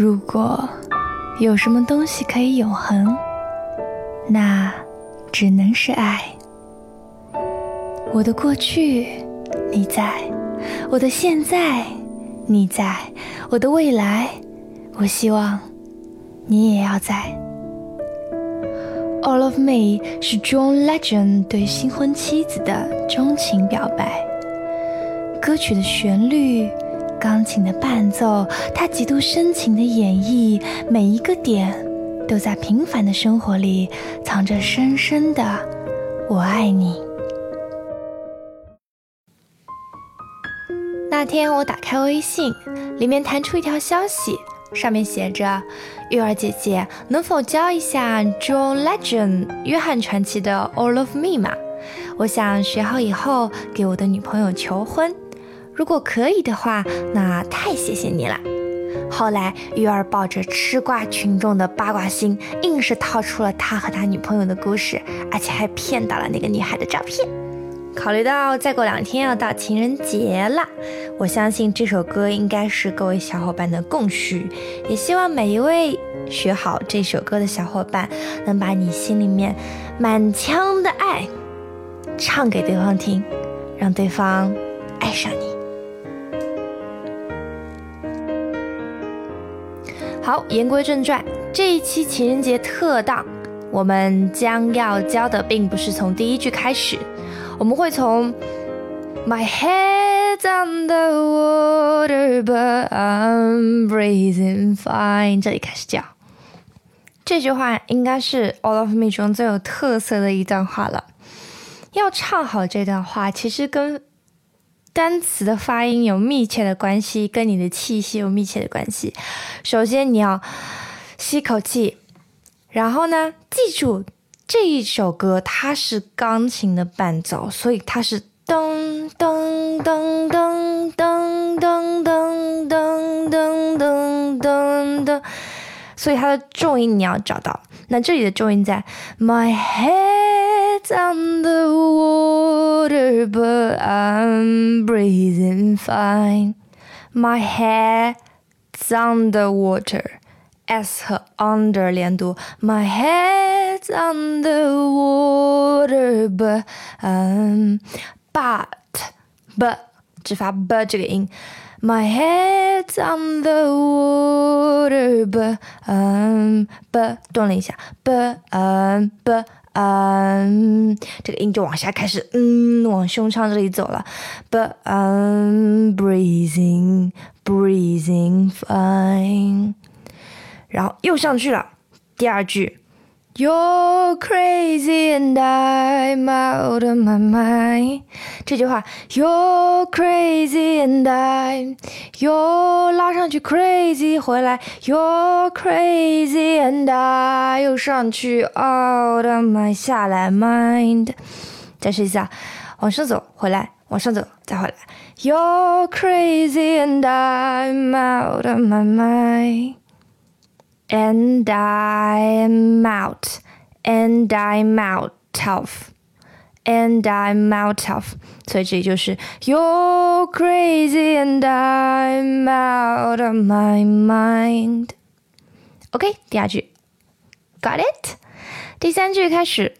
如果有什么东西可以永恒，那只能是爱。我的过去，你在；我的现在，你在；我的未来，我希望你也要在。All of Me 是 John Legend 对新婚妻子的钟情表白。歌曲的旋律。钢琴的伴奏，他极度深情的演绎，每一个点都在平凡的生活里藏着深深的“我爱你”。那天我打开微信，里面弹出一条消息，上面写着：“玉儿姐姐，能否教一下 John Legend 约翰传奇的 All of Me 吗？我想学好以后给我的女朋友求婚。”如果可以的话，那太谢谢你了。后来，鱼儿抱着吃瓜群众的八卦心，硬是套出了他和他女朋友的故事，而且还骗到了那个女孩的照片。考虑到再过两天要到情人节了，我相信这首歌应该是各位小伙伴的共需。也希望每一位学好这首歌的小伙伴，能把你心里面满腔的爱唱给对方听，让对方爱上你。好，言归正传，这一期情人节特档，我们将要教的并不是从第一句开始，我们会从 My head's under water, but I'm breathing fine 这里开始教。这句话应该是 All of Me 中最有特色的一段话了。要唱好这段话，其实跟单词的发音有密切的关系，跟你的气息有密切的关系。首先，你要吸口气，然后呢，记住这一首歌它是钢琴的伴奏，所以它是噔噔噔噔噔噔噔噔噔噔噔噔，所以它的重音你要找到。那这里的重音在 My head's on the wall water, but I'm breathing fine. My head's on the water. S 和 under 连读，My head's on the water, but um, but but 只发 but 这个音。My head's on the water, but um, but 顿了一下，but um, but 嗯这个音就往下开始，嗯，往胸腔这里走了，but I'm breathing, breathing fine，然后又上去了，第二句。You're crazy and I'm out of my mind。这句话，You're crazy and I'm you 拉上去，crazy 回来，You're crazy and I 又上去，out of my 下来，mind。再试一下，往上走，回来，往上走，再回来。You're crazy and I'm out of my mind。and I'm out, and I'm out of, and I'm out of，所以这里就是 You're crazy and I'm out of my mind。OK，第二句，Got it？第三句开始。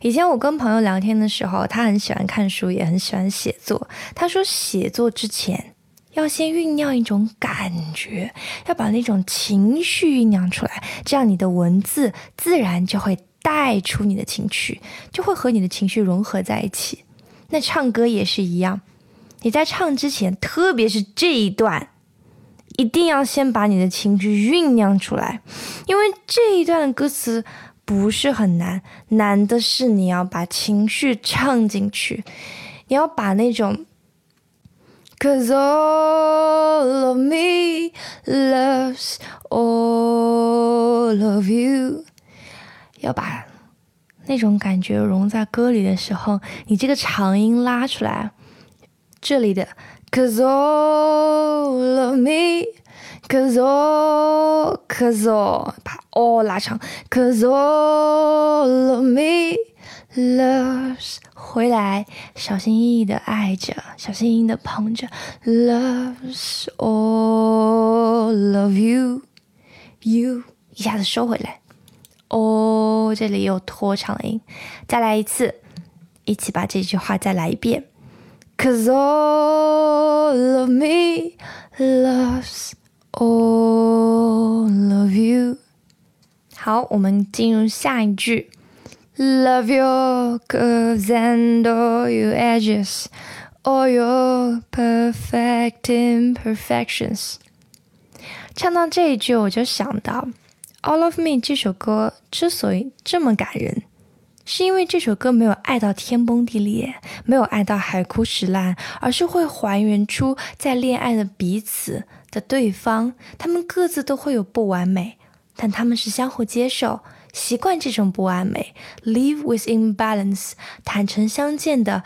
以前我跟朋友聊天的时候，他很喜欢看书，也很喜欢写作。他说，写作之前 要先酝酿一种感觉，要把那种情绪酝酿出来，这样你的文字自然就会带出你的情绪，就会和你的情绪融合在一起。那唱歌也是一样，你在唱之前，特别是这一段，一定要先把你的情绪酝酿出来，因为这一段的歌词不是很难，难的是你要把情绪唱进去，你要把那种。Cause all of me loves all of you。要把那种感觉融在歌里的时候，你这个长音拉出来，这里的 Cause all of me Cause all, cause all，把 all 拉长。Cause all of me loves，回来，小心翼翼的爱着，小心翼翼的捧着。Loves all of you，you，一下子收回来。哦，这里有拖长音，再来一次，一起把这句话再来一遍。Cause all of me loves all of you。好，我们进入下一句。Love your curves and all your edges, all your perfect imperfections。唱到这一句，我就想到。《All of Me》这首歌之所以这么感人，是因为这首歌没有爱到天崩地裂，没有爱到海枯石烂，而是会还原出在恋爱的彼此的对方，他们各自都会有不完美，但他们是相互接受、习惯这种不完美，live within balance，坦诚相见的。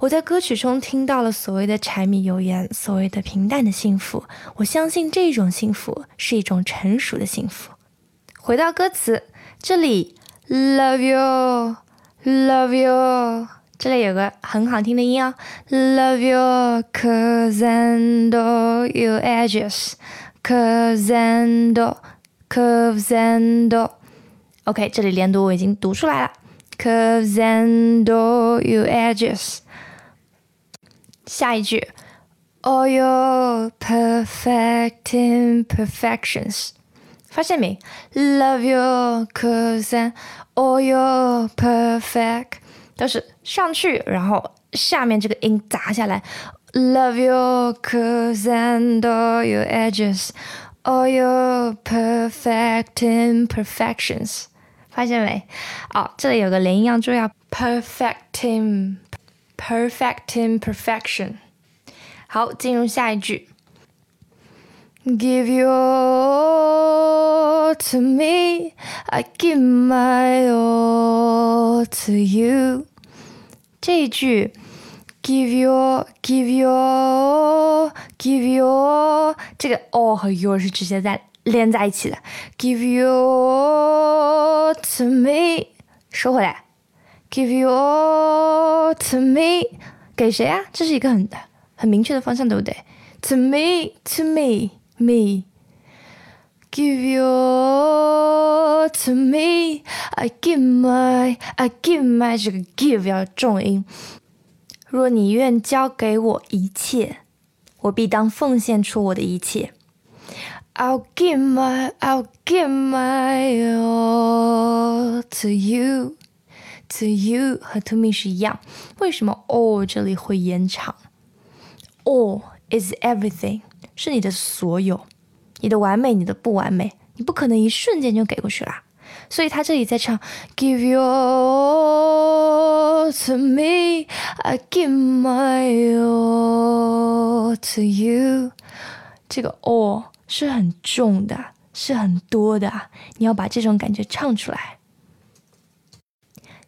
我在歌曲中听到了所谓的柴米油盐，所谓的平淡的幸福。我相信这种幸福是一种成熟的幸福。回到歌词，这里 love you，love you，这里有个很好听的音哦，love your curves and all your edges，curves and all，curves and OK，这里连读我已经读出来了，curves and all your edges，下一句，all your perfect imperfections。发现没？Love your cousin, all your perfect，都是上去，然后下面这个音砸下来。Love your cousin, all your edges, all your perfect imperfections。发现没？哦，这里有个连音要注意，perfect im, perfect imperfection。好，进入下一句。Give your all to me, I give my all to you。这一句，give your give your give your，这个 all 和 your 是直接在 连在一起的。Give your to me，收回来。Give your to me，给谁啊？这是一个很很明确的方向，对不对？To me, to me。me. Give your to me, I give my, I give my 这个 give 要重音。若你愿交给我一切，我必当奉献出我的一切。I'll give my, I'll give my all to you, to you 和 to me 是一样。为什么 all 这里会延长？All is everything。是你的所有，你的完美，你的不完美，你不可能一瞬间就给过去啦。所以他这里在唱，Give your all to me, I give my all to you。这个 all 是很重的，是很多的，你要把这种感觉唱出来。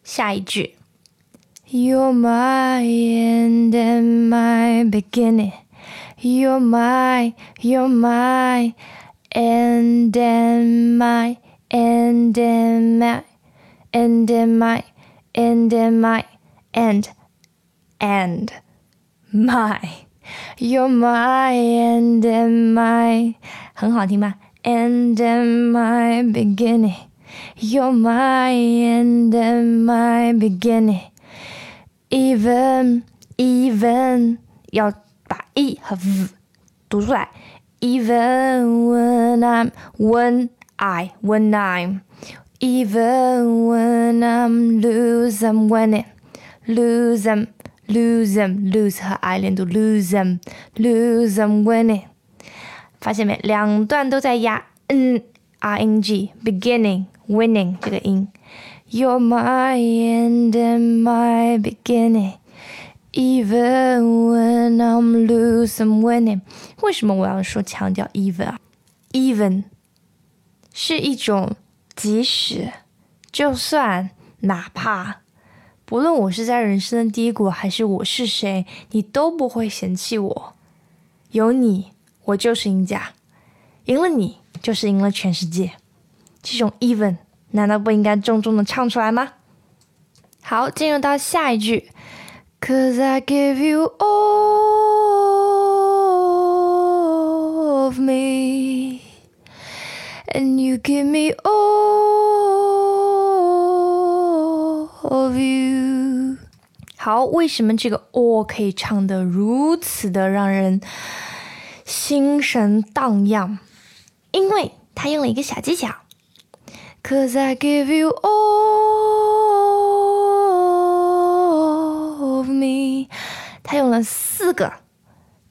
下一句，You're my end and my beginning。You're my, you're my, end and my, end and my, end and my, end and my, end, and my. You're my and then my，很好听吧？And then my beginning. You're my and then my beginning. Even, even 要把 e 和 v 读出来，even when I'm when I when I'm even when I'm lose I'm winning lose I'm lose I'm lose 和 I 连读 lose I'm lose I'm winning，发现没？两段都在压 n r n g beginning winning 这个音。You're my end and my beginning。Even when I'm losing, winning，为什么我要说强调 even 啊？Even 是一种即使，就算，哪怕， 不论我是在人生的低谷，还是我是谁，你都不会嫌弃我。有你，我就是赢家。赢了你就是赢了全世界。这种 even 难道不应该重重的唱出来吗？好，进入到下一句，Cause I give you all of me, and you give me all of you。好，为什么这个 all 可以唱得如此的让人心神荡漾？因为他用了一个小技巧，Cause I give you all of me，他用了四个，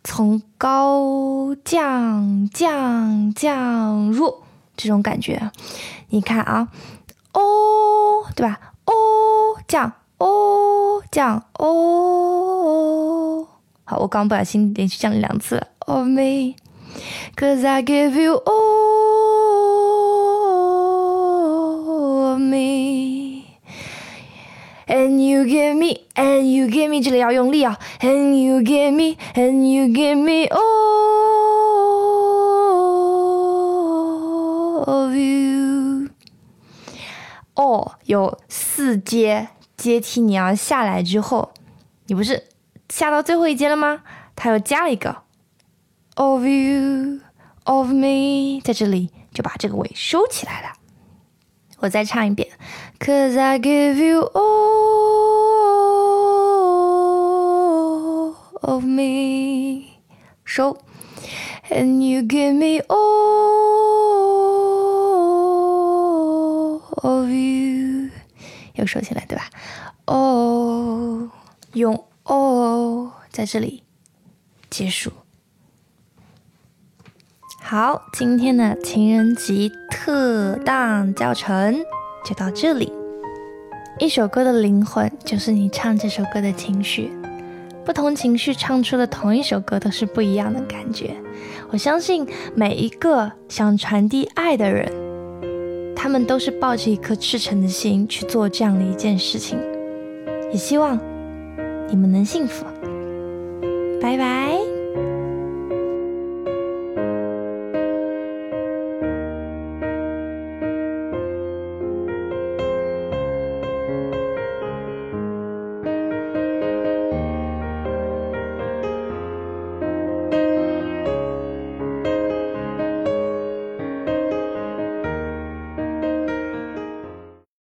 从高降降降弱这种感觉。你看啊，哦，对吧？哦，降，哦，降，哦。好，我刚不小心连续降了两次了，of me。Cause I give you all of me, and you give me, and you give me，这里要用力啊，and you give me, and you give me all of you。哦，有四阶阶梯，你要下来之后，你不是下到最后一阶了吗？它又加了一个。of you, of me，在这里就把这个尾收起来了。我再唱一遍，Cause I give you all of me，收，and you give me all 收起来，对吧哦用哦在这里结束。好，今天的情人节特档教程就到这里。一首歌的灵魂就是你唱这首歌的情绪，不同情绪唱出了同一首歌都是不一样的感觉。我相信每一个想传递爱的人，他们都是抱着一颗赤诚的心去做这样的一件事情。也希望你们能幸福。拜拜。